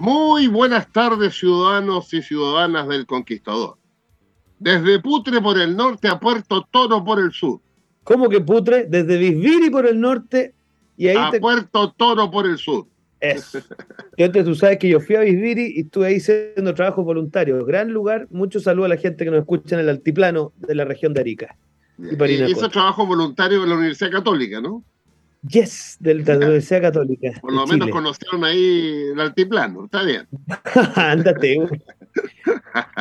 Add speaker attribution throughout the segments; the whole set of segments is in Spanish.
Speaker 1: Muy buenas tardes, ciudadanos y ciudadanas del Conquistador. Desde Putre por el norte a Puerto Toro por el sur.
Speaker 2: ¿Cómo que Putre? Desde Visviri por el norte y ahí
Speaker 1: a Puerto Toro por el sur.
Speaker 2: Eso. Y antes tú sabes que yo fui a Visviri y estuve ahí haciendo trabajo voluntario. Gran lugar. Mucho saludo a la gente que nos escucha en el altiplano de la región de Arica.
Speaker 1: Y, y hizo trabajo voluntario en la Universidad Católica, ¿no?
Speaker 2: Yes, de la Universidad Católica.
Speaker 1: Por lo menos conocieron ahí el altiplano, está bien.
Speaker 2: Ándate.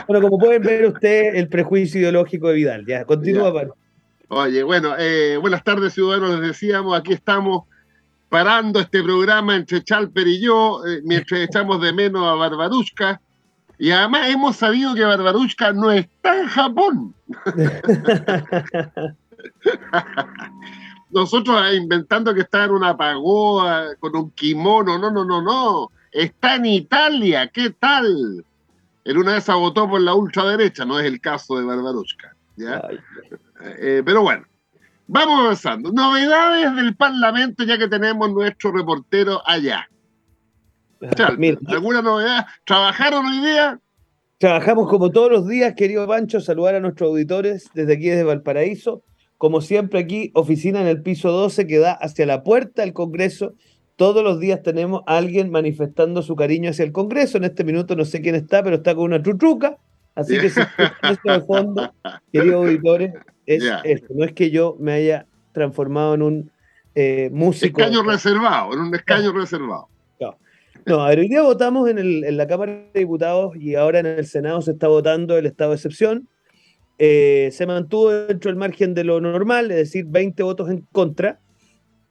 Speaker 2: bueno, como pueden ver usted, el prejuicio ideológico de Vidal. Ya, continúa,
Speaker 1: Oye, bueno, eh, buenas tardes, ciudadanos. Les decíamos, aquí estamos parando este programa entre Chalper y yo, eh, mientras echamos de menos a Barbarushka. Y además hemos sabido que Barbarushka no está en Japón. nosotros inventando que está en una pagoda con un kimono. No, no, no, no. Está en Italia. ¿Qué tal? En una vez votó por la ultraderecha. No es el caso de Barbarushka. ¿ya? Eh, pero bueno, vamos avanzando. Novedades del Parlamento, ya que tenemos nuestro reportero allá. ¿Alguna novedad? ¿Trabajaron hoy día?
Speaker 2: Trabajamos como todos los días, querido Pancho, saludar a nuestros auditores desde aquí, desde Valparaíso. Como siempre aquí, oficina en el piso 12 que da hacia la puerta del Congreso. Todos los días tenemos a alguien manifestando su cariño hacia el Congreso. En este minuto no sé quién está, pero está con una truchuca. Así que si esto de fondo, queridos auditores, es esto. No es que yo me haya transformado en un eh, músico.
Speaker 1: Escaño reservado, en un escaño reservado.
Speaker 2: No, a ver, hoy día votamos en, el, en la Cámara de Diputados y ahora en el Senado se está votando el estado de excepción. Eh, se mantuvo dentro del margen de lo normal, es decir, 20 votos en contra,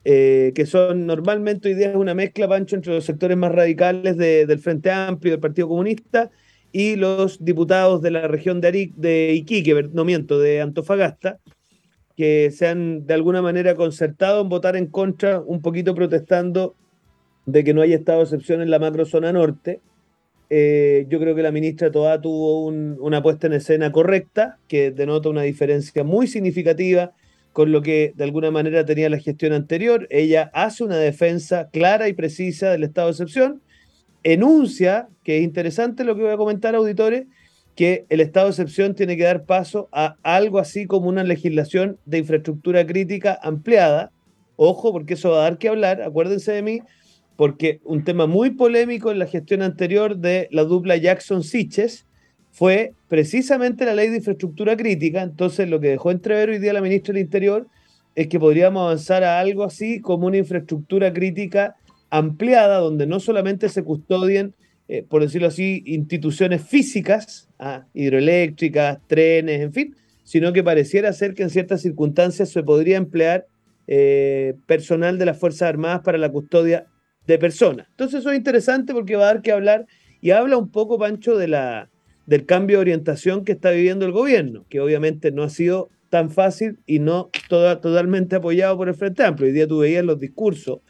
Speaker 2: eh, que son normalmente hoy día una mezcla, Pancho, entre los sectores más radicales del Frente Amplio, del Partido Comunista, y los diputados de la región de, Aric, de Iquique, no miento, de Antofagasta, que se han de alguna manera concertado en votar en contra, un poquito protestando de que no haya estado excepción en la macrozona norte. Eh, yo creo que la ministra Toa tuvo una puesta en escena correcta, que denota una diferencia muy significativa con lo que de alguna manera tenía la gestión anterior. Ella hace una defensa clara y precisa del estado de excepción, enuncia, que es interesante lo que voy a comentar, auditores, que el estado de excepción tiene que dar paso a algo así como una legislación de infraestructura crítica ampliada. Ojo, porque eso va a dar que hablar, acuérdense de mí, porque un tema muy polémico en la gestión anterior de la dupla Jackson-Siches fue precisamente la ley de infraestructura crítica. Entonces, lo que dejó entrever hoy día la ministra del Interior es que podríamos avanzar a algo así como una infraestructura crítica ampliada, donde no solamente se custodien, eh, por decirlo así, instituciones físicas, ah, hidroeléctricas, trenes, en fin, sino que pareciera ser que en ciertas circunstancias se podría emplear eh, personal de las Fuerzas Armadas para la custodia de personas. Entonces eso es interesante porque va a dar que hablar y habla un poco, Pancho, de la, del cambio de orientación que está viviendo el gobierno, que obviamente no ha sido tan fácil y no totalmente apoyado por el Frente Amplio. Hoy día tú veías los discursos,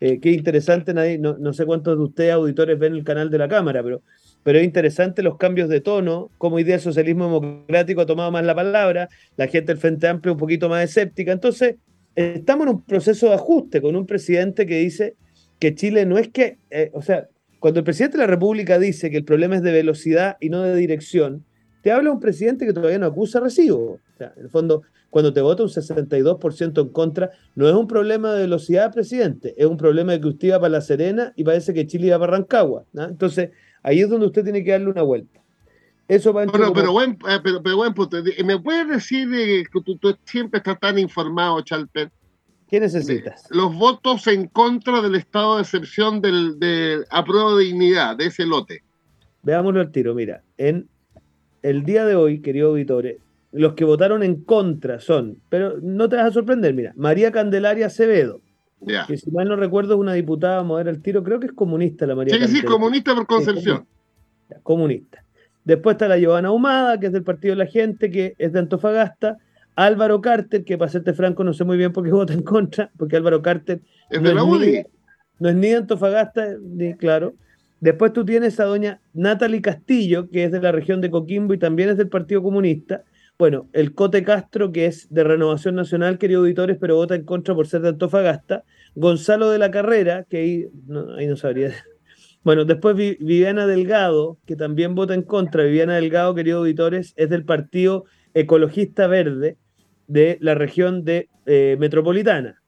Speaker 2: eh, qué interesante, nadie, no, sé cuántos de ustedes auditores ven el canal de la Cámara, pero, pero es interesante los cambios de tono, como hoy día el socialismo democrático ha tomado más la palabra, la gente del Frente Amplio un poquito más escéptica. Entonces, estamos en un proceso de ajuste con un presidente que dice que Chile no es que, eh, o sea, cuando el presidente de la República dice que el problema es de velocidad y no de dirección, te habla un presidente que todavía no acusa recibo. O sea, en el fondo, cuando te vota un 62% en contra, no es un problema de velocidad, presidente, es un problema de que usted iba para La Serena y parece que Chile iba para Rancagua. Entonces, ahí es donde usted tiene que darle una vuelta.
Speaker 1: Eso va bueno, pero, buen, eh, pero, pero, buen punto. ¿Me puedes decir que tú, siempre estás tan informado, Chalper?
Speaker 2: ¿Qué necesitas?
Speaker 1: Los votos en contra del estado de excepción del, de apruebo de dignidad, de ese lote.
Speaker 2: Veámoslo al tiro. Mira, en el día de hoy, querido auditores, los que votaron en contra son, pero no te vas a sorprender, mira, María Candelaria Acevedo, que si mal no recuerdo es una diputada, vamos a ver el tiro, creo que es comunista la María
Speaker 1: Sí, sí, comunista por concepción.
Speaker 2: comunista. Después está la Giovanna Humada, que es del Partido de la Gente, que es de Antofagasta. Álvaro Carter, que para serte franco no sé muy bien por qué vota en contra, porque Álvaro Carter
Speaker 1: ¿Es no, de la UDI?
Speaker 2: Ni, no es ni de Antofagasta, ni claro. Después tú tienes a doña Natalie Castillo, que es de la región de Coquimbo y también es del Partido Comunista. Bueno, el Cote Castro, que es de Renovación Nacional, querido auditores, pero vota en contra por ser de Antofagasta. Gonzalo de la Carrera, que ahí no, ahí no sabría bueno, después Viviana Delgado, que también vota en contra. Viviana Delgado, queridos auditores, es del Partido Ecologista Verde de la región de eh, metropolitana.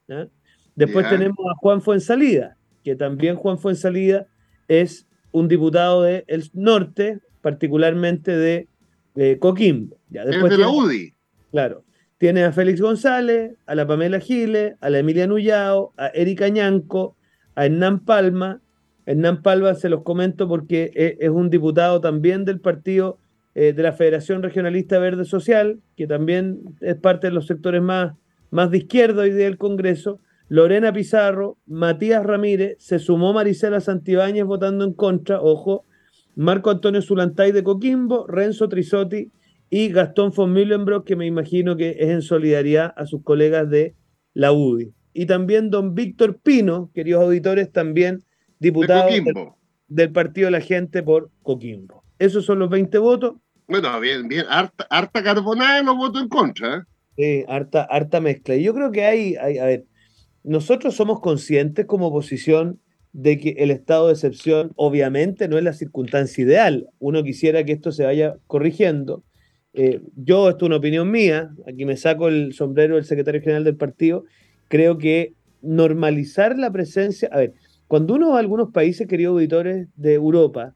Speaker 2: Después tenemos a Juan Fuensalida, que también Juan Fuensalida es un diputado del norte, particularmente de Coquimbo.
Speaker 1: Ya, después es de la UDI.
Speaker 2: Claro. Tiene a Félix González, a la Pamela Giles, a la Emilia Nullao, a Erika Ñanco, a Hernán Palma, Hernán Palma se los comento porque e, es un diputado también del partido eh, de la Federación Regionalista Verde Social, que también es parte de los sectores más, más de izquierda hoy del Congreso. Lorena Pizarro, Matías Ramírez, se sumó Marisela Santibáñez votando en contra, ojo, Marco Antonio Zulantay de Coquimbo, Renzo Trisotti y Gastón von Mühlenbrock, que me imagino que es en solidaridad a sus colegas de la UDI. Y también don Víctor Pino, queridos auditores, también diputado del, Partido de la Gente por Coquimbo. Esos son los 20 votos.
Speaker 1: Bueno, bien, bien, harta, harta carbonada los votos en contra. ¿eh?
Speaker 2: Sí, harta, harta mezcla. Y yo creo que hay, hay, a ver, nosotros somos conscientes como oposición de que el estado de excepción obviamente no es la circunstancia ideal. Uno quisiera que esto se vaya corrigiendo. Eh, yo, esto es una opinión mía, aquí me saco el sombrero del secretario general del partido, creo que normalizar la presencia, a ver, cuando uno va a algunos países, queridos auditores, de Europa,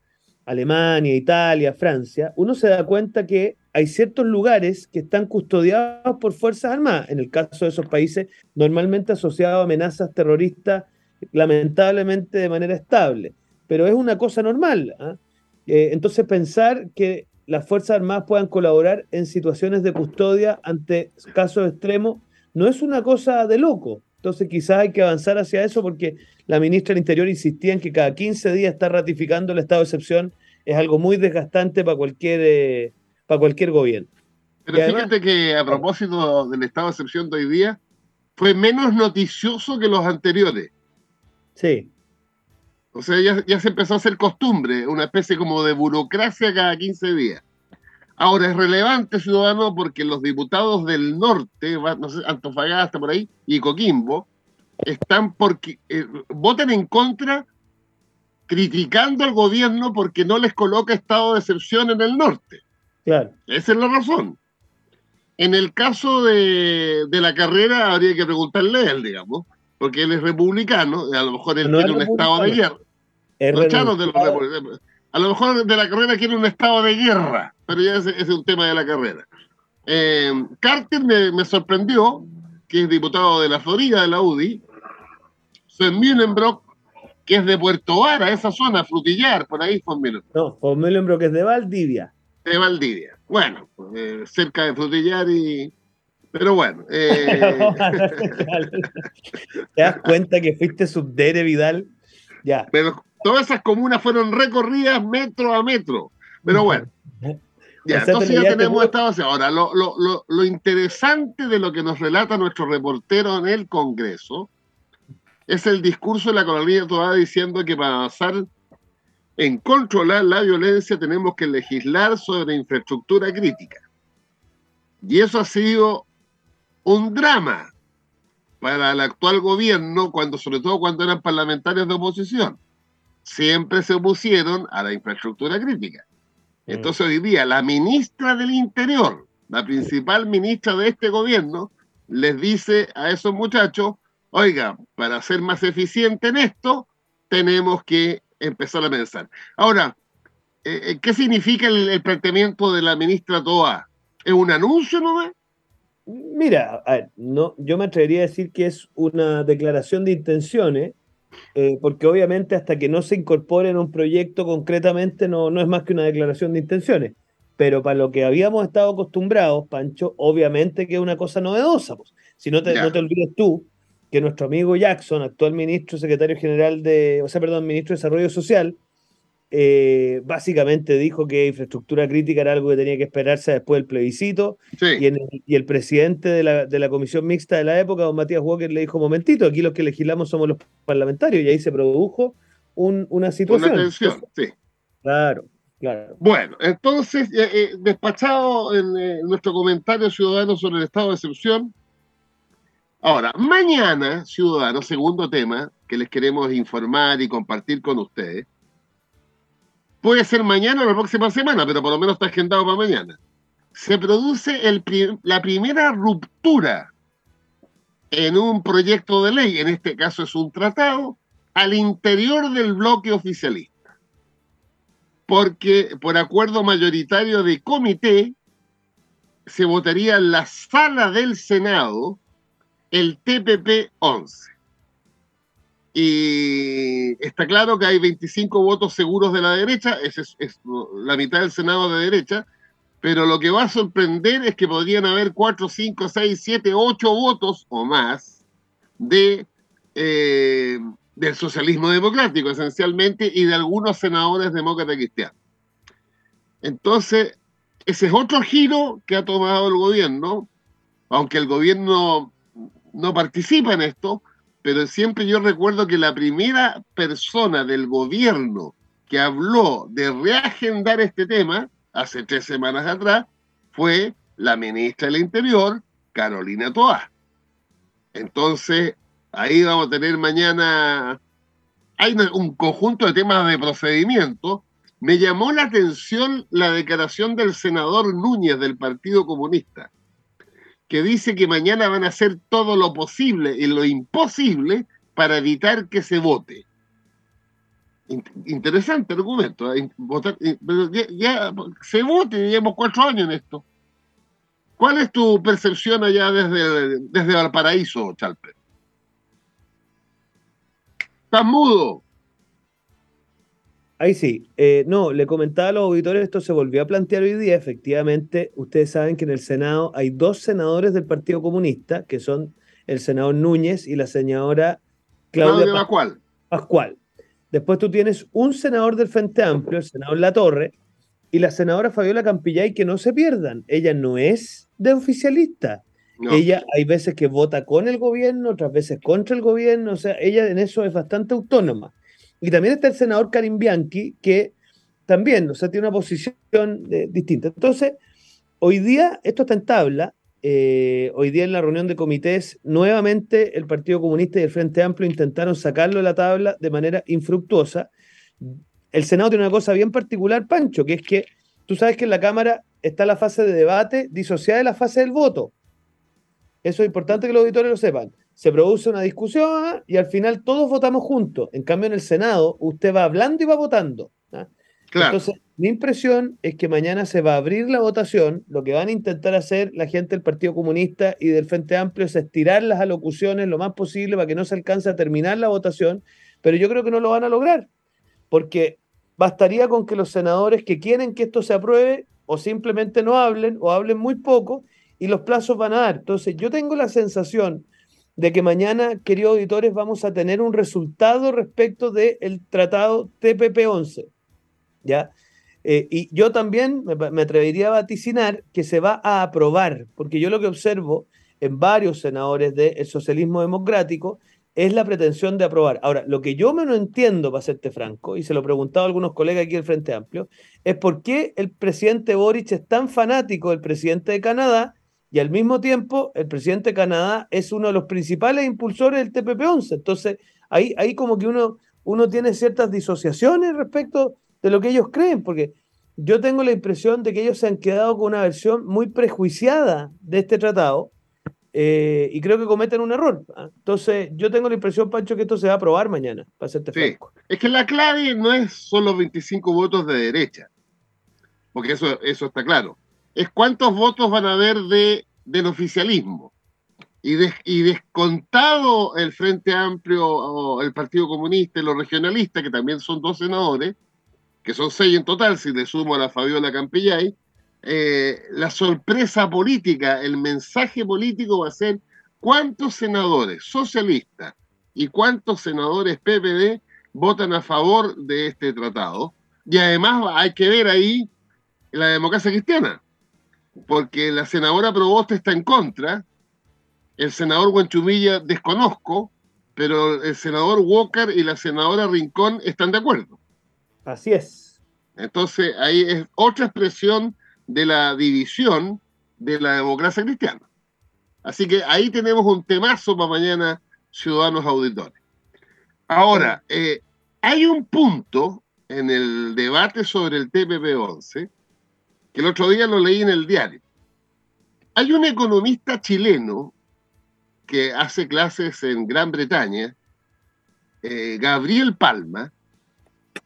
Speaker 2: Alemania, Italia, Francia, uno se da cuenta que hay ciertos lugares que están custodiados por Fuerzas Armadas, en el caso de esos países normalmente asociados a amenazas terroristas, lamentablemente de manera estable, pero es una cosa normal. ¿ah? Eh, entonces pensar que las Fuerzas Armadas puedan colaborar en situaciones de custodia ante casos extremos no es una cosa de loco. Entonces quizás hay que avanzar hacia eso porque la ministra del Interior insistía en que cada 15 días está ratificando el estado de excepción. Es algo muy desgastante para cualquier, eh, para cualquier gobierno.
Speaker 1: Pero fíjate que a propósito del estado de excepción de hoy día, fue menos noticioso que los anteriores.
Speaker 2: Sí.
Speaker 1: O sea, ya, ya se empezó a hacer costumbre, una especie como de burocracia cada 15 días. Ahora es relevante, ciudadano, porque los diputados del norte, no sé, Antofagasta por ahí, y Coquimbo, están porque eh, votan en contra criticando al gobierno porque no les coloca estado de excepción en el norte.
Speaker 2: Claro.
Speaker 1: Esa es la razón. En el caso de, la carrera habría que preguntarle a él, digamos, porque él es republicano, y a lo mejor él tiene un estado de guerra. Es a lo mejor de la carrera quiere un estado de guerra, pero ya ese, es un tema de la carrera. Eh, Carter me, sorprendió, que es diputado de la Florida, de la UDI. Sven Mühlenbrock, que es de Puerto Vara, esa zona, Frutillar, por ahí Von Mühlenbrock.
Speaker 2: No, Von Mühlenbrock es de Valdivia.
Speaker 1: De Valdivia. Bueno, eh, cerca de Frutillar y... Pero bueno. Eh...
Speaker 2: ¿Te das cuenta que fuiste subdere, Vidal? Ya.
Speaker 1: Pero todas esas comunas fueron recorridas metro a metro. Pero bueno. Ya, entonces ya tenemos esta base. Ahora, lo, lo, interesante de lo que nos relata nuestro reportero en el Congreso es el discurso de la colonia toda diciendo que para avanzar en controlar la violencia tenemos que legislar sobre infraestructura crítica. Y eso ha sido un drama, para el actual gobierno, cuando, sobre todo cuando eran parlamentarios de oposición. Siempre se opusieron a la infraestructura crítica. Mm. Entonces hoy día la ministra del Interior, la principal ministra de este gobierno, les dice a esos muchachos, oiga, para ser más eficiente en esto, tenemos que empezar a pensar. Ahora, eh, eh, ¿qué significa el, planteamiento de la ministra Toa? ¿Es un anuncio nomás?
Speaker 2: Mira, no, yo me atrevería a decir que es una declaración de intenciones, eh, porque obviamente hasta que no se incorpore en un proyecto concretamente no, no es más que una declaración de intenciones. Pero para lo que habíamos estado acostumbrados, Pancho, obviamente que es una cosa novedosa. Pues. Si no te, no te olvides tú que nuestro amigo Jackson, actual ministro secretario general de, o sea, perdón, ministro de Desarrollo Social, eh, básicamente dijo que infraestructura crítica era algo que tenía que esperarse después del plebiscito. Y, el, presidente de la, comisión mixta de la época, don Matías Walker, le dijo: Momentito, aquí los que legislamos somos los parlamentarios, y ahí se produjo una situación.
Speaker 1: Una tensión, sí.
Speaker 2: Claro, claro.
Speaker 1: Bueno, entonces, eh, eh, despachado en nuestro comentario ciudadano sobre el estado de excepción. Ahora, mañana, ciudadanos, segundo tema que les queremos informar y compartir con ustedes Puede ser mañana o la próxima semana, pero por lo menos está agendado para mañana. Se produce la primera ruptura en un proyecto de ley, en este caso es un tratado, al interior del bloque oficialista. Porque por acuerdo mayoritario de comité, se votaría en la sala del Senado el TPP 11. Y está claro que hay 25 votos seguros de la derecha, es, es, la mitad del Senado de derecha, pero lo que va a sorprender es que podrían haber 4, 5, 6, 7, 8 votos o más de, eh, del socialismo democrático, esencialmente, y de algunos senadores demócratas cristianos. Entonces, ese es otro giro que ha tomado el gobierno, aunque el gobierno no participa en esto, pero siempre yo recuerdo que la primera persona del gobierno que habló de reagendar este tema, hace tres semanas atrás, fue la ministra del Interior, Carolina Toa. Entonces, ahí vamos a tener mañana, hay un conjunto de temas de procedimiento. Me llamó la atención la declaración del senador Núñez del Partido Comunista que dice que mañana van a hacer todo lo posible y lo imposible para evitar que se vote. Interesante argumento. ¿eh? ya, se vote, llevamos cuatro años en esto. ¿Cuál es tu percepción allá desde, desde Valparaíso, Chalper? ¿Estás mudo?
Speaker 2: Ahí sí. Eh, no, le comentaba a los auditores, esto se volvió a plantear hoy día. Efectivamente, ustedes saben que en el Senado hay dos senadores del Partido Comunista, que son el senador Núñez y la señora Claudia,
Speaker 1: Claudia Pascual.
Speaker 2: Pascual. Después tú tienes un senador del Frente Amplio, el senador La Torre, y la senadora Fabiola Campillay, que no se pierdan. Ella no es de oficialista. Ella hay veces que vota con el gobierno, otras veces contra el gobierno, o sea, ella en eso es bastante autónoma. Y también está el senador Karim Bianchi, que también, o sea, tiene una posición eh, distinta. Entonces, hoy día esto está en tabla. Eh, hoy día en la reunión de comités, nuevamente el Partido Comunista y el Frente Amplio intentaron sacarlo de la tabla de manera infructuosa. El Senado tiene una cosa bien particular, Pancho, que es que tú sabes que en la Cámara está la fase de debate disociada de la fase del voto. Eso es importante que los auditores lo sepan se produce una discusión y al final todos votamos juntos. En cambio, en el Senado, usted va hablando y va votando. ¿ah? Entonces, mi impresión es que mañana se va a abrir la votación. Lo que van a intentar hacer la gente del Partido Comunista y del Frente Amplio es estirar las alocuciones lo más posible para que no se alcance a terminar la votación, pero yo creo que no lo van a lograr, porque bastaría con que los senadores que quieren que esto se apruebe o simplemente no hablen o hablen muy poco y los plazos van a dar. Entonces, yo tengo la sensación de que mañana, queridos auditores, vamos a tener un resultado respecto del tratado TPP-11. ¿Ya? Eh, y yo también me, atrevería a vaticinar que se va a aprobar, porque yo lo que observo en varios senadores del socialismo democrático es la pretensión de aprobar. Ahora, lo que yo me no entiendo, para serte franco, y se lo he preguntado a algunos colegas aquí del Frente Amplio, es por qué el presidente Boric es tan fanático del presidente de Canadá y al mismo tiempo el presidente de Canadá es uno de los principales impulsores del TPP-11. Entonces, ahí, ahí como que uno, uno tiene ciertas disociaciones respecto de lo que ellos creen, porque yo tengo la impresión de que ellos se han quedado con una versión muy prejuiciada de este tratado eh, y creo que cometen un error. ¿ah? Entonces, yo tengo la impresión, Pancho, que esto se va a aprobar mañana, para serte
Speaker 1: sí. Es que la clave no es solo 25 votos de derecha, porque eso, eso está claro. Es cuántos votos van a haber de, del oficialismo. Y, y descontado el Frente Amplio, o el Partido Comunista y los regionalistas, que también son dos senadores, que son seis en total, si le sumo a la Fabiola Campillay, eh, la sorpresa política, el mensaje político va a ser cuántos senadores socialistas y cuántos senadores PPD votan a favor de este tratado. Y además hay que ver ahí la democracia cristiana, porque la senadora Proboste está en contra, el senador Guanchumilla desconozco, pero el senador Walker y la senadora Rincón están de acuerdo.
Speaker 2: Así es.
Speaker 1: Entonces ahí es otra expresión de la división de la democracia cristiana. Así que ahí tenemos un temazo para mañana, ciudadanos auditores. Ahora, eh, hay un punto en el debate sobre el TPP-11, que el otro día lo leí en el diario. Hay un economista chileno que hace clases en Gran Bretaña, eh, Gabriel Palma,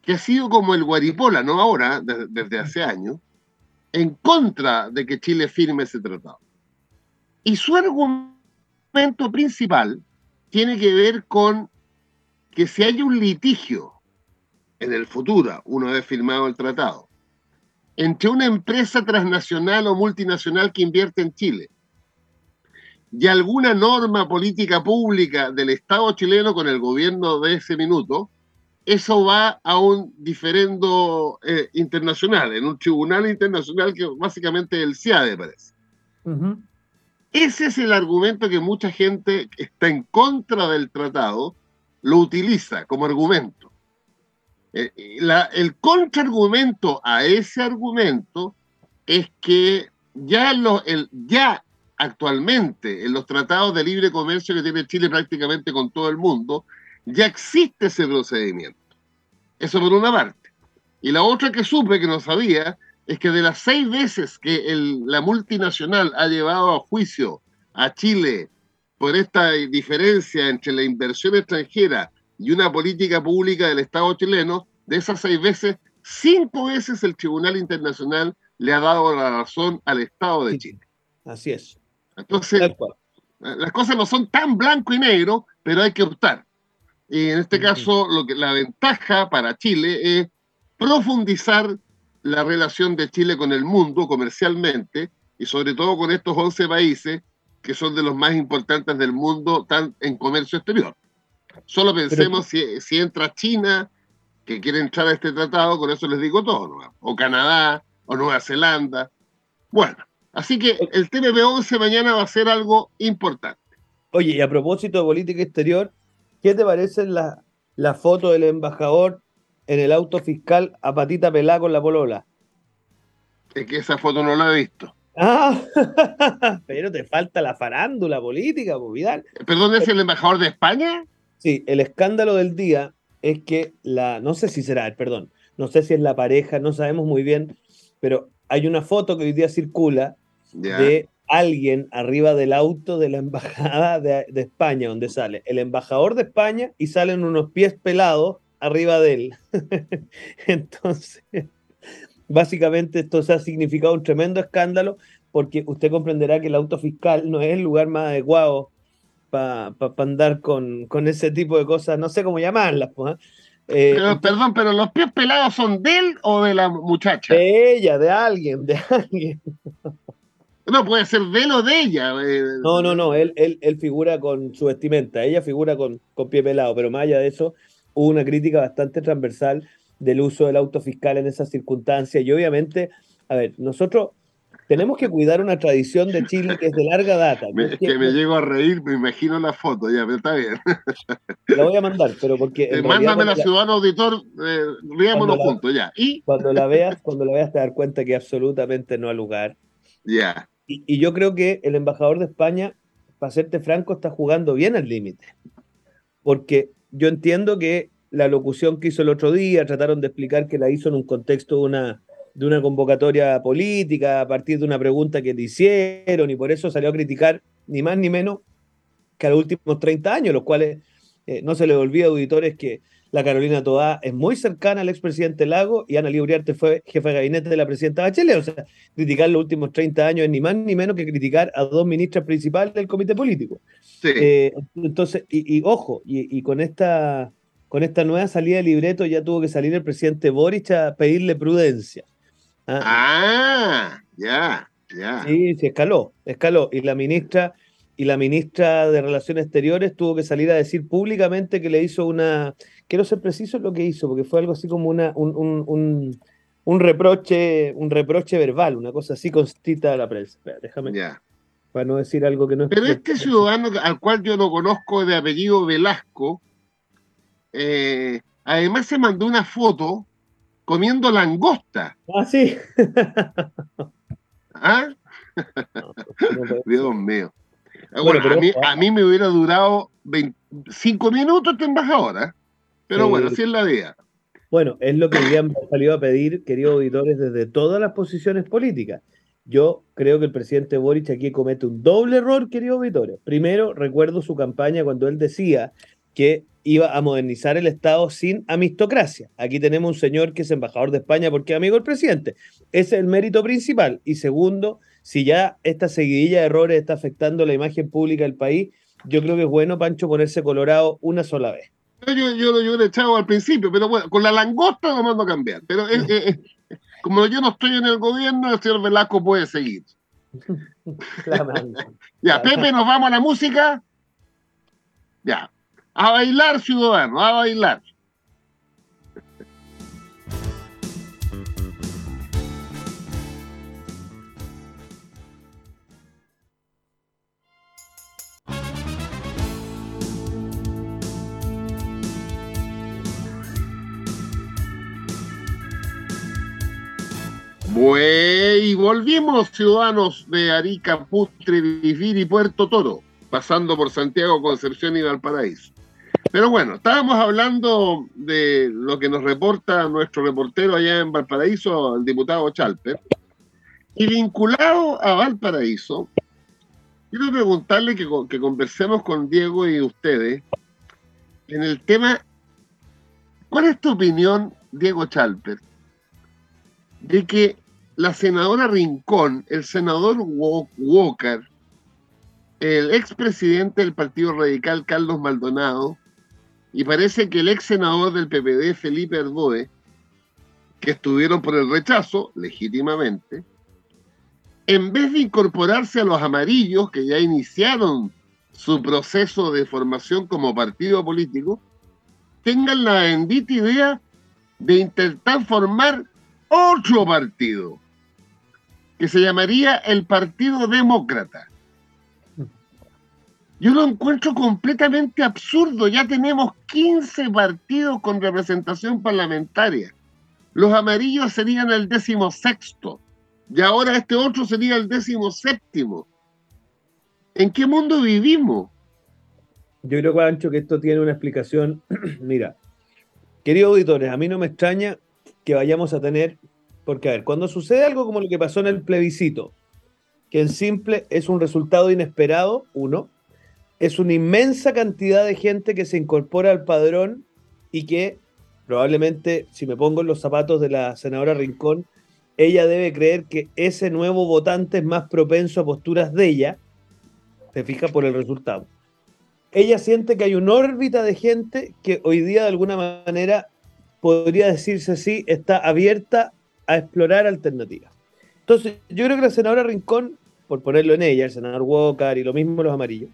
Speaker 1: que ha sido como el Guaripola, no ahora, desde hace años, en contra de que Chile firme ese tratado. Y su argumento principal tiene que ver con que si hay un litigio en el futuro, una vez firmado el tratado, entre una empresa transnacional o multinacional que invierte en Chile y alguna norma política pública del Estado chileno con el gobierno de ese minuto, eso va a un diferendo eh, internacional, en un tribunal internacional que básicamente es el CIADE, parece. Ese es el argumento que mucha gente que está en contra del tratado lo utiliza como argumento. Eh, el contraargumento a ese argumento es que ya, lo, el, ya actualmente en los tratados de libre comercio que tiene Chile prácticamente con todo el mundo, ya existe ese procedimiento. Eso por una parte. Y la otra que supe, que no sabía, es que de las seis veces que la multinacional ha llevado a juicio a Chile por esta diferencia entre la inversión extranjera y una política pública del Estado chileno, de esas seis veces, cinco veces el Tribunal Internacional le ha dado la razón al Estado de Chile.
Speaker 2: Así es.
Speaker 1: Entonces, las cosas no son tan blanco y negro, pero hay que optar. Y en este caso, lo que, la ventaja para Chile es profundizar la relación de Chile con el mundo comercialmente y sobre todo con estos 11 países que son de los más importantes del mundo tan, en comercio exterior. Solo pensemos si, si, entra China, que quiere entrar a este tratado, con eso les digo todo, ¿no? o Canadá, o Nueva Zelanda. Bueno, así que el TPP-11 mañana va a ser algo importante.
Speaker 2: Oye, y a propósito de política exterior, ¿Qué te parece la, la foto del embajador en el auto fiscal a patita pelada con la polola?
Speaker 1: Es que esa foto no la he visto.
Speaker 2: Ah, pero te falta la farándula política, pues Vidal.
Speaker 1: ¿Perdón, es el embajador de España?
Speaker 2: Sí, el escándalo del día es que la, no sé si será, perdón, no sé si es la pareja, no sabemos muy bien, pero hay una foto que hoy día circula de alguien arriba del auto de la embajada de, España, donde sale el embajador de España y salen unos pies pelados arriba de él. Entonces, básicamente esto se ha significado un tremendo escándalo porque usted comprenderá que el auto fiscal no es el lugar más adecuado para andar con, ese tipo de cosas, no sé cómo llamarlas. Pues,
Speaker 1: ¿eh? perdón, pero los pies pelados son de él o de la muchacha?
Speaker 2: De ella, de alguien, de alguien.
Speaker 1: No, puede ser de él o de ella. Eh.
Speaker 2: No, no, no, él, él, él figura con su vestimenta, ella figura con, con pie pelado, pero más allá de eso, hubo una crítica bastante transversal del uso del auto fiscal en esas circunstancias y obviamente, a ver, nosotros tenemos que cuidar una tradición de Chile que es de larga data.
Speaker 1: es que me llego a reír, me imagino la foto, ya, pero está bien.
Speaker 2: La voy a mandar, pero porque...
Speaker 1: Eh, mándame la, ciudadano auditor, eh, riámonos juntos, ya. ¿Y?
Speaker 2: Cuando la veas, cuando la veas te dar cuenta que absolutamente no ha lugar.
Speaker 1: Ya.
Speaker 2: y, yo creo que el embajador de España, para serte franco, está jugando bien al límite. Porque yo entiendo que la locución que hizo el otro día, trataron de explicar que la hizo en un contexto de una, de una convocatoria política, a partir de una pregunta que le hicieron, y por eso salió a criticar ni más ni menos que a los últimos 30 años, los cuales eh, no se les olvida, auditores, que la Carolina Toá es muy cercana al expresidente Lago y Ana Libriarte fue jefa de gabinete de la presidenta Bachelet. O sea, criticar los últimos 30 años es ni más ni menos que criticar a dos ministras principales del comité político. Eh, entonces, y, ojo, y, con, esta, con esta nueva salida de libreto ya tuvo que salir el presidente Boric a pedirle prudencia.
Speaker 1: Ah, ah ya, ya.
Speaker 2: Sí, se escaló, escaló. Y la ministra y la ministra de Relaciones Exteriores tuvo que salir a decir públicamente que le hizo una quiero ser preciso en lo que hizo, porque fue algo así como una, un, reproche, un reproche verbal, una cosa así constita a la prensa. déjame. Para no decir algo que no es.
Speaker 1: Pero este ciudadano al cual yo lo conozco de apellido Velasco, eh, además se mandó una foto comiendo langosta.
Speaker 2: Ah, sí.
Speaker 1: ¿Ah? Dios mío. Bueno, a, mí, a, mí, me hubiera durado 25 minutos esta embajadora. Pero bueno, así es la vida.
Speaker 2: Bueno, es lo que habían salido a pedir, queridos auditores, desde todas las posiciones políticas. Yo creo que el presidente Boric aquí comete un doble error, queridos auditores. Primero, recuerdo su campaña cuando él decía que iba a modernizar el Estado sin amistocracia. Aquí tenemos un señor que es embajador de España porque es amigo del presidente. Ese es el mérito principal. Y segundo, si ya esta seguidilla de errores está afectando la imagen pública del país, yo creo que es bueno, Pancho, ponerse colorado una sola vez.
Speaker 1: Yo, yo, yo, le he echado al principio, pero bueno, con la langosta no mando a cambiar. Pero como yo no estoy en el gobierno, el señor Velasco puede seguir. ya, Pepe, nos vamos a la música. Ya. A bailar, ciudadano, a bailar. y volvimos, ciudadanos de Arica, Putre, Vivir y Puerto Toro, pasando por Santiago, Concepción y Valparaíso. Pero bueno, estábamos hablando de lo que nos reporta nuestro reportero allá en Valparaíso, el diputado Chalper. Y vinculado a Valparaíso, quiero preguntarle que, que conversemos con Diego y ustedes en el tema, ¿cuál es tu opinión, Diego Chalper, de que la senadora Rincón, el senador Walker, el expresidente del Partido Radical Carlos Maldonado, y parece que el ex senador del PPD Felipe Arboe, que estuvieron por el rechazo, legítimamente, en vez de incorporarse a los amarillos que ya iniciaron su proceso de formación como partido político, tengan la bendita idea de intentar formar otro partido que se llamaría el Partido Demócrata. Yo lo encuentro completamente absurdo. Ya tenemos 15 partidos con representación parlamentaria. Los amarillos serían el décimo sexto. Y ahora este otro sería el décimo séptimo. ¿En qué mundo vivimos?
Speaker 2: Yo creo, Pancho, que esto tiene una explicación. Mira, queridos auditores, a mí no me extraña que vayamos a tener porque, a ver, cuando sucede algo como lo que pasó en el plebiscito, que en simple es un resultado inesperado, uno, es una inmensa cantidad de gente que se incorpora al padrón y que probablemente, si me pongo en los zapatos de la senadora Rincón, ella debe creer que ese nuevo votante es más propenso a posturas de ella, se fija por el resultado. Ella siente que hay una órbita de gente que hoy día de alguna manera podría decirse así, está abierta a explorar alternativas. Entonces, yo creo que la senadora Rincón, por ponerlo en ella, el senador Walker y lo mismo los amarillos,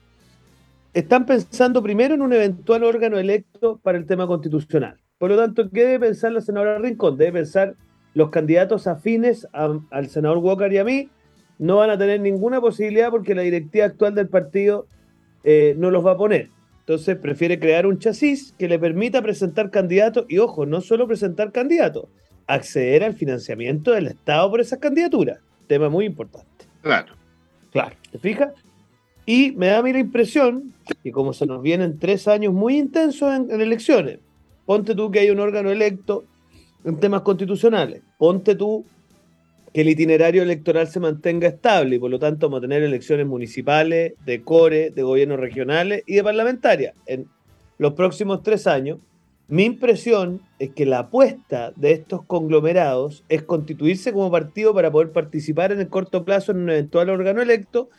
Speaker 2: están pensando primero en un eventual órgano electo para el tema constitucional. Por lo tanto, ¿qué debe pensar la senadora Rincón? Debe pensar los candidatos afines al senador Walker y a mí no van a tener ninguna posibilidad porque la directiva actual del partido eh, no los va a poner. Entonces prefiere crear un chasis que le permita presentar candidatos y ojo, no solo presentar candidatos, acceder al financiamiento del Estado por esas candidaturas. Tema muy importante.
Speaker 1: Claro.
Speaker 2: Claro, ¿te fijas? Y me da a mí la impresión que como se nos vienen tres años muy intensos en, elecciones, ponte tú que hay un órgano electo en temas constitucionales, ponte tú que el itinerario electoral se mantenga estable y por lo tanto vamos a tener elecciones municipales, de core, de gobiernos regionales y de parlamentarias en los próximos tres años. Mi impresión es que la apuesta de estos conglomerados es constituirse como partido para poder participar en el corto plazo en un eventual órgano electo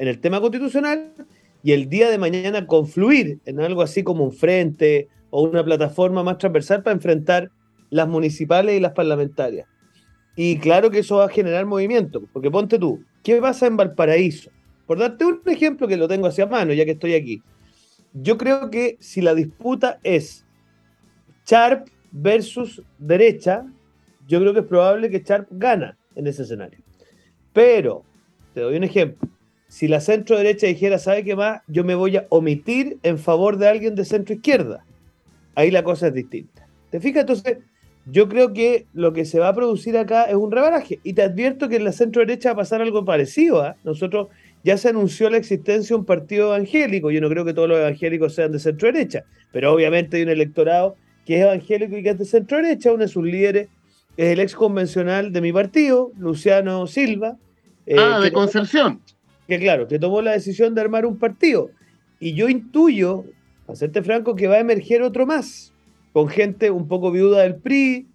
Speaker 2: en el tema constitucional y el día de mañana confluir en algo así como un frente o una plataforma más transversal para enfrentar las municipales y las parlamentarias. Y claro que eso va a generar movimiento, porque ponte tú, ¿qué pasa en Valparaíso? Por darte un ejemplo que lo tengo hacia mano, ya que estoy aquí. Yo creo que si la disputa es Sharp versus derecha, yo creo que es probable que Sharp gana en ese escenario. Pero, te doy un ejemplo. Si la centro derecha dijera, ¿sabe qué más? Yo me voy a omitir en favor de alguien de centro izquierda. Ahí la cosa es distinta. ¿Te fijas? Entonces, yo creo que lo que se va a producir acá es un rebaraje. Y te advierto que en la centro derecha va a pasar algo parecido. ¿ah? Nosotros ya se anunció la existencia de un partido evangélico. Yo no creo que todos los evangélicos sean de centro derecha, pero obviamente hay un electorado que es evangélico y que es de centro derecha. Uno de sus líderes es el ex convencional de mi partido, Luciano Silva.
Speaker 1: Eh, ah, de Concepción.
Speaker 2: Que claro, que tomó la decisión de armar un partido. Y yo intuyo, a serte franco, que va a emerger otro más con gente un poco viuda del PRI,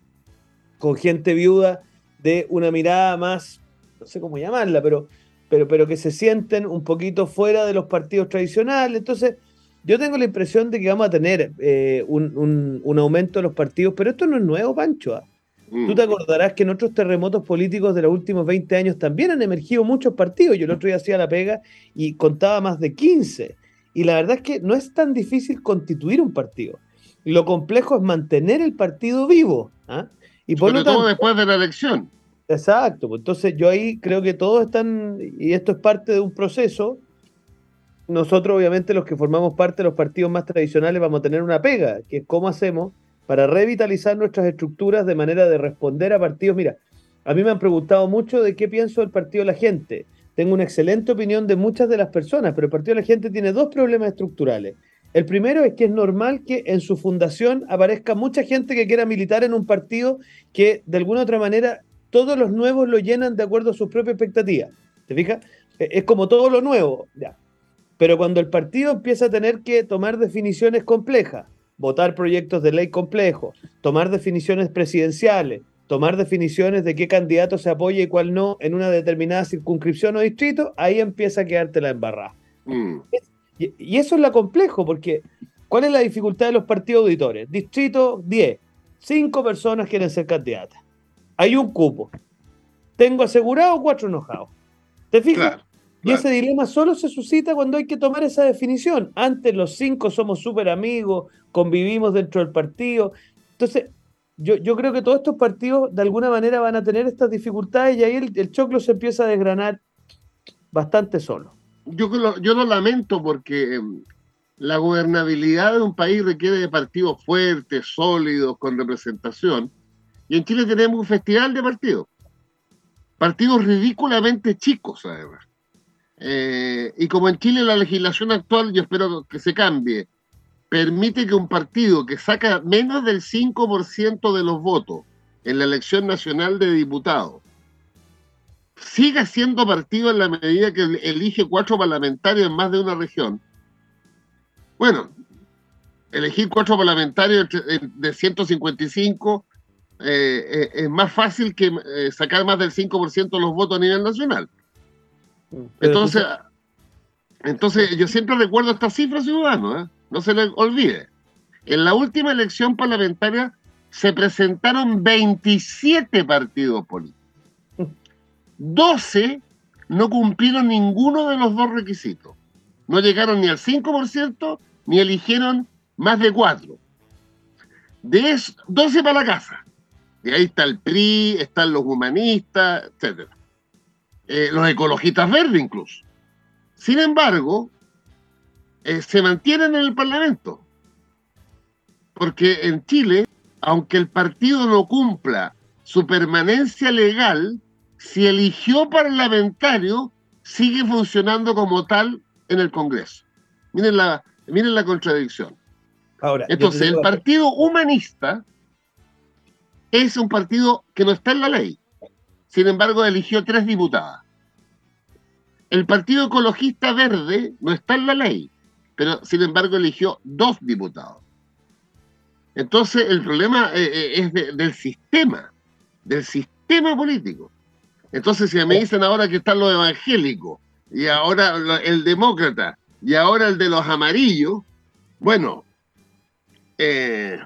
Speaker 2: con gente viuda de una mirada más, no sé cómo llamarla, pero, pero, pero que se sienten un poquito fuera de los partidos tradicionales. Entonces, yo tengo la impresión de que vamos a tener eh, un, aumento de los partidos, pero esto no es nuevo, Pancho. ¿Ah? Tú te mm. acordarás que en otros terremotos políticos de los últimos 20 años también han emergido muchos partidos. Yo el otro día hacía la pega y contaba más de 15. Y la verdad es que no es tan difícil constituir un partido. Lo complejo es mantener el partido vivo. ¿ah?
Speaker 1: Y por todo después de la elección.
Speaker 2: Exacto. Pues entonces yo ahí creo que todos están, y esto es parte de un proceso. Nosotros, obviamente, los que formamos parte de los partidos más tradicionales, vamos a tener una pega, que es cómo hacemos para revitalizar nuestras estructuras de manera de responder a partidos. Mira, a mí me han preguntado mucho de qué pienso del Partido la Gente. Tengo una excelente opinión de muchas de las personas, pero el Partido de la Gente tiene dos problemas estructurales. El primero es que es normal que en su fundación aparezca mucha gente que quiera militar en un partido que de alguna otra manera todos los nuevos lo llenan de acuerdo a sus propias expectativas. ¿Te fijas? E, es como todo lo nuevo, ya. Pero cuando el partido empieza a tener que tomar definiciones complejas, votar proyectos de ley complejos, tomar definiciones presidenciales, tomar definiciones de qué candidato se apoya y cuál no en una determinada circunscripción o distrito, ahí empieza a quedarte la embarrada. Mm. Y, eso es lo complejo, porque ¿cuál es la dificultad de los partidos auditores? Distrito 10, cinco personas quieren ser candidatas. Hay un cupo. Tengo asegurado cuatro enojados. ¿Te fijas? Y ese dilema solo se suscita cuando hay que tomar esa definición. Antes los cinco somos súper amigos, convivimos dentro del partido. Entonces, yo, yo, creo que todos estos partidos de alguna manera van a tener estas dificultades y ahí el, el choclo se empieza a desgranar bastante solo
Speaker 1: yo, yo lo lamento porque em, la gobernabilidad de un país requiere de partidos fuertes, sólidos, con representación. Y en Chile tenemos un festival de partidos. Partidos ridículamente chicos, además. Eh, y como en Chile la legislación actual, yo espero que se cambie, permite que un partido que saca menos del 5% de los votos en la elección nacional de diputados siga siendo partido en la medida que elige cuatro parlamentarios en más de una región. Bueno, elegir cuatro parlamentarios de 155 eh, eh, es más fácil que eh, sacar más del 5% de los votos a nivel nacional. Entonces, entonces yo siempre recuerdo esta cifra, ciudadano, no se le olvide. En la última elección parlamentaria se presentaron 27 partidos políticos. 12 no cumplieron ninguno de los dos requisitos. No llegaron ni al 5% ni eligieron más de 4. De eso, 12 para la casa. Y ahí está el PRI, están los humanistas, etc. Eh, los ecologistas verdes incluso. Sin embargo, eh, se mantienen en el Parlamento. Porque en Chile, aunque el partido no cumpla su permanencia legal, si eligió parlamentario, sigue funcionando como tal en el Congreso. Miren la, miren la contradicción.
Speaker 2: Ahora,
Speaker 1: Entonces, el Partido Humanista es un partido que no está en la ley. Sin embargo, eligió tres diputadas. El Partido Ecologista Verde no está en la ley, pero sin embargo eligió dos diputados. Entonces, el problema eh, eh, es del sistema, del sistema político. Entonces, si me dicen ahora que están los evangélicos, y ahora el demócrata, y ahora el de los amarillos, bueno, eh,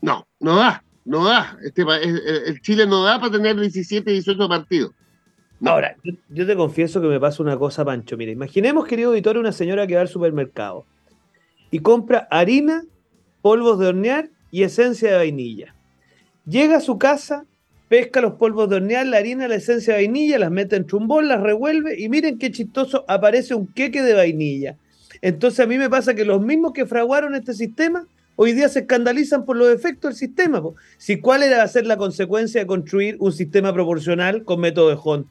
Speaker 1: no, no da, no da. Este, el Chile no da para tener 17, 18 partidos.
Speaker 2: Ahora, yo, te confieso que me pasa una cosa, Pancho. Mira, imaginemos, querido auditor, una señora que va al supermercado y compra harina, polvos de hornear y esencia de vainilla. Llega a su casa, pesca los polvos de hornear, la harina, la esencia de vainilla, las mete en chumbón, las revuelve y miren qué chistoso, aparece un queque de vainilla. Entonces a mí me pasa que los mismos que fraguaron este sistema hoy día se escandalizan por los efectos del sistema. Si cuál era a ser la consecuencia de construir un sistema proporcional con método de Hunt.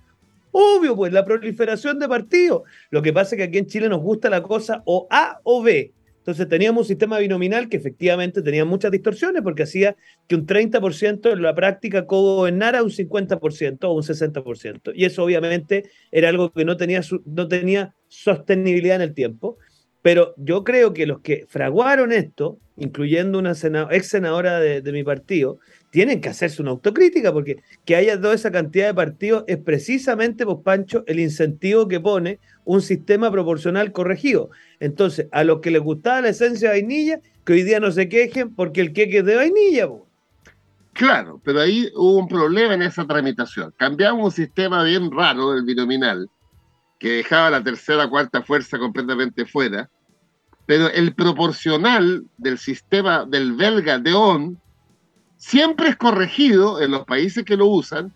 Speaker 2: Obvio, pues la proliferación de partidos. Lo que pasa es que aquí en Chile nos gusta la cosa o A o B. Entonces teníamos un sistema binominal que efectivamente tenía muchas distorsiones porque hacía que un 30% en la práctica gobernara un 50% o un 60%. Y eso obviamente era algo que no tenía, no tenía sostenibilidad en el tiempo. Pero yo creo que los que fraguaron esto, incluyendo una ex senadora de, mi partido, tienen que hacerse una autocrítica, porque que haya toda esa cantidad de partidos es precisamente, pues Pancho, el incentivo que pone un sistema proporcional corregido. Entonces, a los que les gustaba la esencia de vainilla, que hoy día no se quejen porque el queque es de vainilla. Pues.
Speaker 1: Claro, pero ahí hubo un problema en esa tramitación. Cambiamos un sistema bien raro del binominal, que dejaba la tercera, cuarta fuerza completamente fuera, pero el proporcional del sistema del belga de ON siempre es corregido en los países que lo usan.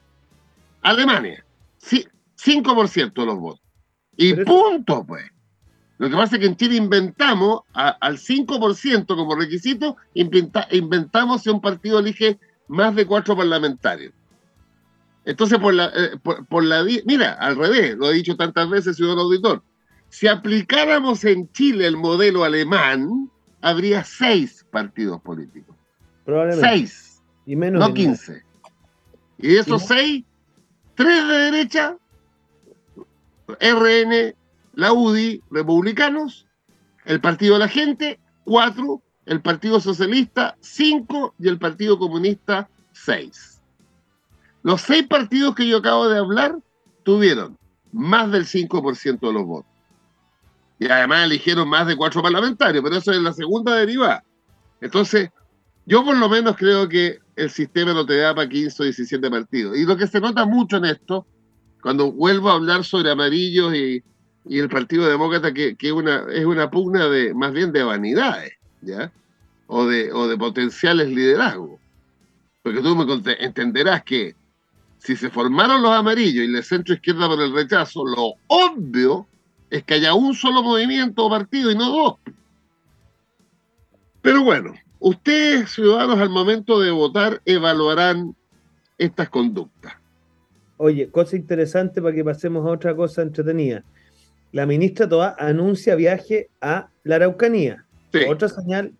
Speaker 1: Alemania, 5% de los votos. Y punto, pues. Lo que pasa es que en Chile inventamos al 5% como requisito, inventamos si un partido elige más de cuatro parlamentarios. Entonces, por la, eh, por, la. Mira, al revés, lo he dicho tantas veces, señor auditor. Si aplicáramos en Chile el modelo alemán, habría seis partidos políticos.
Speaker 2: Probablemente.
Speaker 1: Seis. Y menos no quince. Y de esos seis, tres de derecha, RN, la UDI, republicanos, el Partido de la Gente, cuatro, el Partido Socialista, cinco, y el Partido Comunista, seis. Los seis partidos que yo acabo de hablar tuvieron más del 5% de los votos. Y además eligieron más de cuatro parlamentarios, pero eso es la segunda derivada. Entonces, yo por lo menos creo que el sistema no te da para 15 o 17 partidos. Y lo que se nota mucho en esto, cuando vuelvo a hablar sobre amarillos y, el Partido Demócrata, que, una, es una pugna de más bien de vanidades, ¿ya? O de, o de potenciales liderazgos. Porque tú me entenderás que si se formaron los amarillos y la centro izquierda por el rechazo, lo obvio es que haya un solo movimiento o partido y no dos. Pero bueno, ustedes, ciudadanos, al momento de votar, evaluarán estas conductas.
Speaker 2: Oye, cosa interesante para que pasemos a otra cosa entretenida. La ministra Toa anuncia viaje a la Araucanía. Otra señal,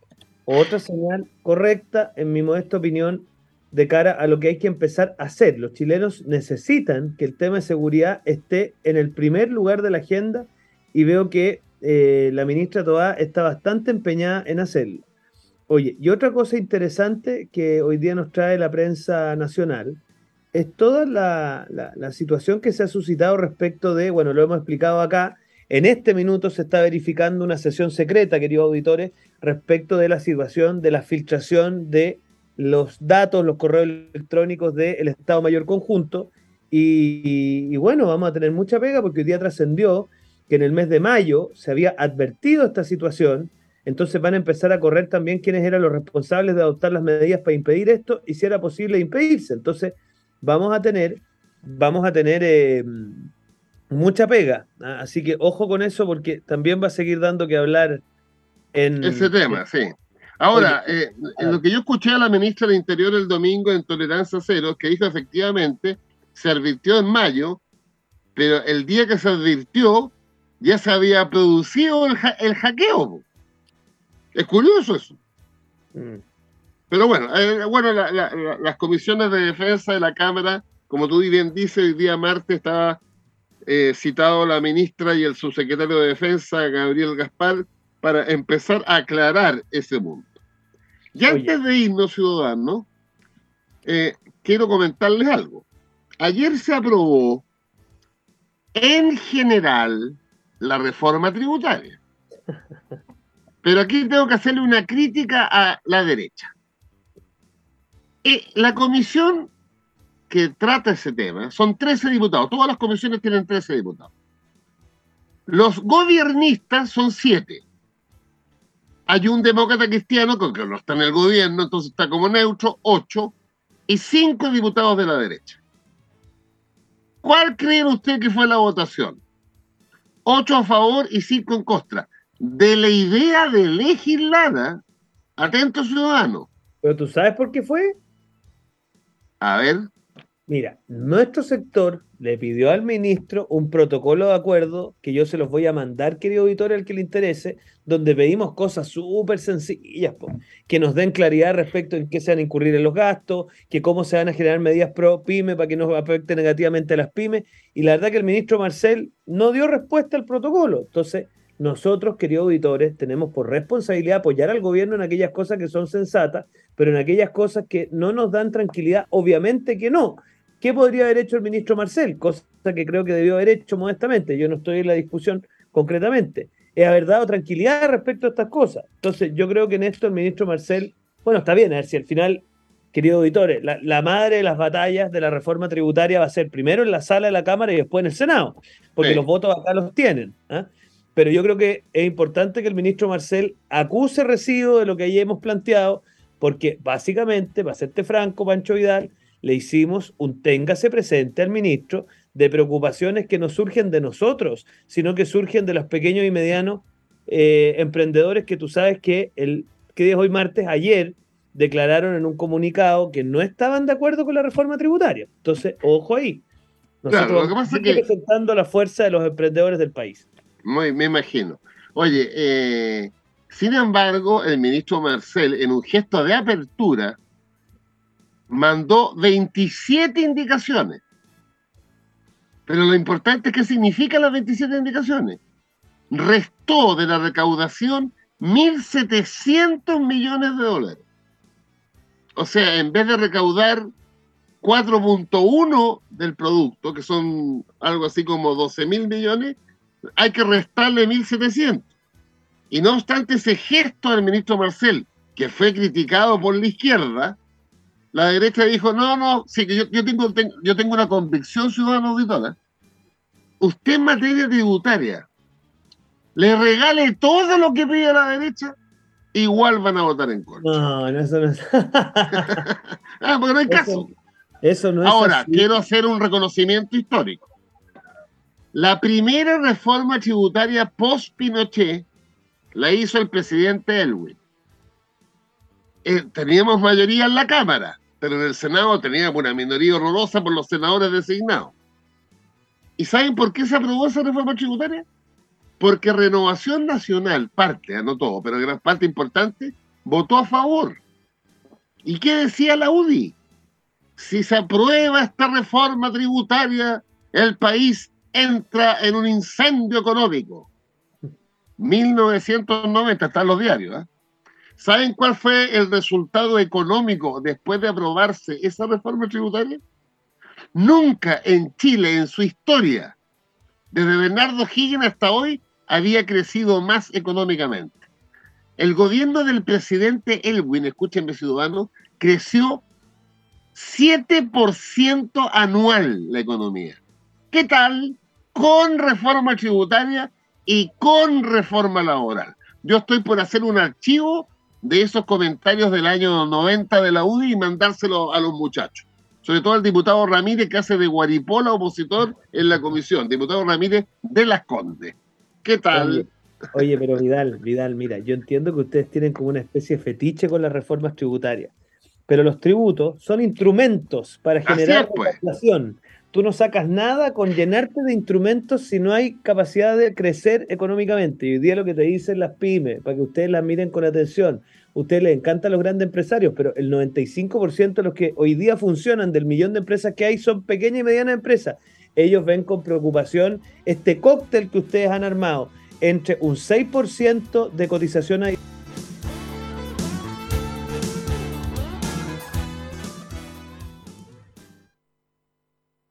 Speaker 2: otra señal correcta, en mi modesta opinión, de cara a lo que hay que empezar a hacer. Los chilenos necesitan que el tema de seguridad esté en el primer lugar de la agenda y veo que eh, la ministra Toá está bastante empeñada en hacerlo. Oye, y otra cosa interesante que hoy día nos trae la prensa nacional es toda la, la situación que se ha suscitado respecto de, bueno, lo hemos explicado acá, en este minuto se está verificando una sesión secreta, queridos auditores, respecto de la situación de la filtración de los datos, los correos electrónicos del Estado Mayor Conjunto. Y, bueno, vamos a tener mucha pega porque hoy día trascendió que en el mes de mayo se había advertido esta situación. Entonces van a empezar a correr también quiénes eran los responsables de adoptar las medidas para impedir esto y si era posible impedirse. Entonces vamos a tener, vamos a tener eh, mucha pega. ¿ah? Así que ojo con eso porque también va a seguir dando que hablar en...
Speaker 1: Ese tema, sí. Ahora, eh, en lo que yo escuché a la ministra del Interior el domingo en Tolerancia Cero, que dijo efectivamente, se advirtió en mayo pero el día que se advirtió ya se había producido el, hackeo. Es curioso eso. Mm. Pero bueno, eh, bueno las comisiones de defensa de la Cámara, como tú bien dices, el día martes estaba eh, citado la ministra y el subsecretario de Defensa, Gabriel Gaspar, para empezar a aclarar ese mundo. Y antes de irnos, ciudadanos, eh, quiero comentarles algo. Ayer se aprobó en general la reforma tributaria. Pero aquí tengo que hacerle una crítica a la derecha. Eh, la comisión que trata ese tema son 13 diputados. Todas las comisiones tienen 13 diputados. Los gobiernistas son 7. Hay un demócrata cristiano que no está en el gobierno, entonces está como neutro, 8, y 5 diputados de la derecha. ¿Cuál creen usted que fue la votación? 8 a favor y 5 en contra. De la idea de legislar, atento ciudadano.
Speaker 2: ¿Pero tú sabes por qué fue?
Speaker 1: A ver.
Speaker 2: Mira, nuestro sector le pidió al ministro un protocolo de acuerdo que yo se los voy a mandar, querido auditor, al que le interese, donde pedimos cosas súper sencillas, que nos den claridad respecto en qué se van a incurrir en los gastos, que cómo se van a generar medidas pro pyme para que no afecte negativamente a las pymes. Y la verdad que el ministro Marcel no dio respuesta al protocolo. Entonces, nosotros, queridos auditores, tenemos por responsabilidad apoyar al gobierno en aquellas cosas que son sensatas, pero en aquellas cosas que no nos dan tranquilidad, obviamente que no. ¿Qué podría haber hecho el ministro Marcel? Cosa que creo que debió haber hecho modestamente. Yo no estoy en la discusión concretamente. Es haber dado tranquilidad respecto a estas cosas. Entonces, yo creo que en esto el ministro Marcel, bueno, está bien, a ver si al final, queridos auditores, la, madre de las batallas de la reforma tributaria va a ser primero en la sala de la Cámara y después en el Senado, porque los votos acá los tienen. ¿ah? pero yo creo que es importante que el ministro Marcel acuse recibo de lo que ya hemos planteado, porque básicamente, para serte franco, Pancho Vidal, le hicimos un téngase presente al ministro de preocupaciones que no surgen de nosotros, sino que surgen de los pequeños y medianos eh, emprendedores que tú sabes que el que día hoy martes, ayer, declararon en un comunicado que no estaban de acuerdo con la reforma tributaria. Entonces, ojo ahí. Nosotros claro, representando la fuerza de los emprendedores del país
Speaker 1: me imagino. Oye, eh, sin embargo, el ministro Marcel, en un gesto de apertura, mandó 27 indicaciones. Pero lo importante es qué significan las 27 indicaciones. Restó de la recaudación 1.700 millones de dólares. O sea, en vez de recaudar 4.1 del producto, que son algo así como 12 mil millones, hay que restarle 1.700. Y no obstante ese gesto del ministro Marcel, que fue criticado por la izquierda, la derecha dijo, no, no, sí, que yo, tengo, yo tengo una convicción ciudadana auditora. Usted en materia tributaria le regale todo lo que pide la derecha, igual van a votar en contra.
Speaker 2: No, no, eso no es.
Speaker 1: ah, porque no hay caso.
Speaker 2: Eso no
Speaker 1: es Ahora, quiero hacer un reconocimiento histórico. La primera reforma tributaria post-Pinochet la hizo el presidente Elwin. Eh, teníamos mayoría en la Cámara, pero en el Senado teníamos una minoría horrorosa por los senadores designados. ¿Y saben por qué se aprobó esa reforma tributaria? Porque Renovación Nacional, parte, ah, no todo, pero gran parte importante, votó a favor. ¿Y qué decía la UDI? Si se aprueba esta reforma tributaria, el país entra en un incendio económico. 1990, están los diarios. ¿eh? ¿Saben cuál fue el resultado económico después de aprobarse esa reforma tributaria? Nunca en Chile, en su historia, desde Bernardo Higgins hasta hoy, había crecido más económicamente. El gobierno del presidente Elwin, escúchenme ciudadanos, creció 7% anual la economía. ¿Qué tal? con reforma tributaria y con reforma laboral. Yo estoy por hacer un archivo de esos comentarios del año 90 de la UDI y mandárselo a los muchachos. Sobre todo al diputado Ramírez, que hace de guaripola opositor en la comisión. Diputado Ramírez de Las Condes. ¿Qué tal?
Speaker 2: Oye, pero Vidal, Vidal, mira, yo entiendo que ustedes tienen como una especie de fetiche con las reformas tributarias. pero los tributos son instrumentos para generar
Speaker 1: pues.
Speaker 2: inflación. Tú no sacas nada con llenarte de instrumentos si no hay capacidad de crecer económicamente. Y hoy día lo que te dicen las pymes, para que ustedes las miren con atención, ustedes les encantan los grandes empresarios, pero el 95% de los que hoy día funcionan del millón de empresas que hay son pequeñas y medianas empresas. Ellos ven con preocupación este cóctel que ustedes han armado entre un 6% de cotización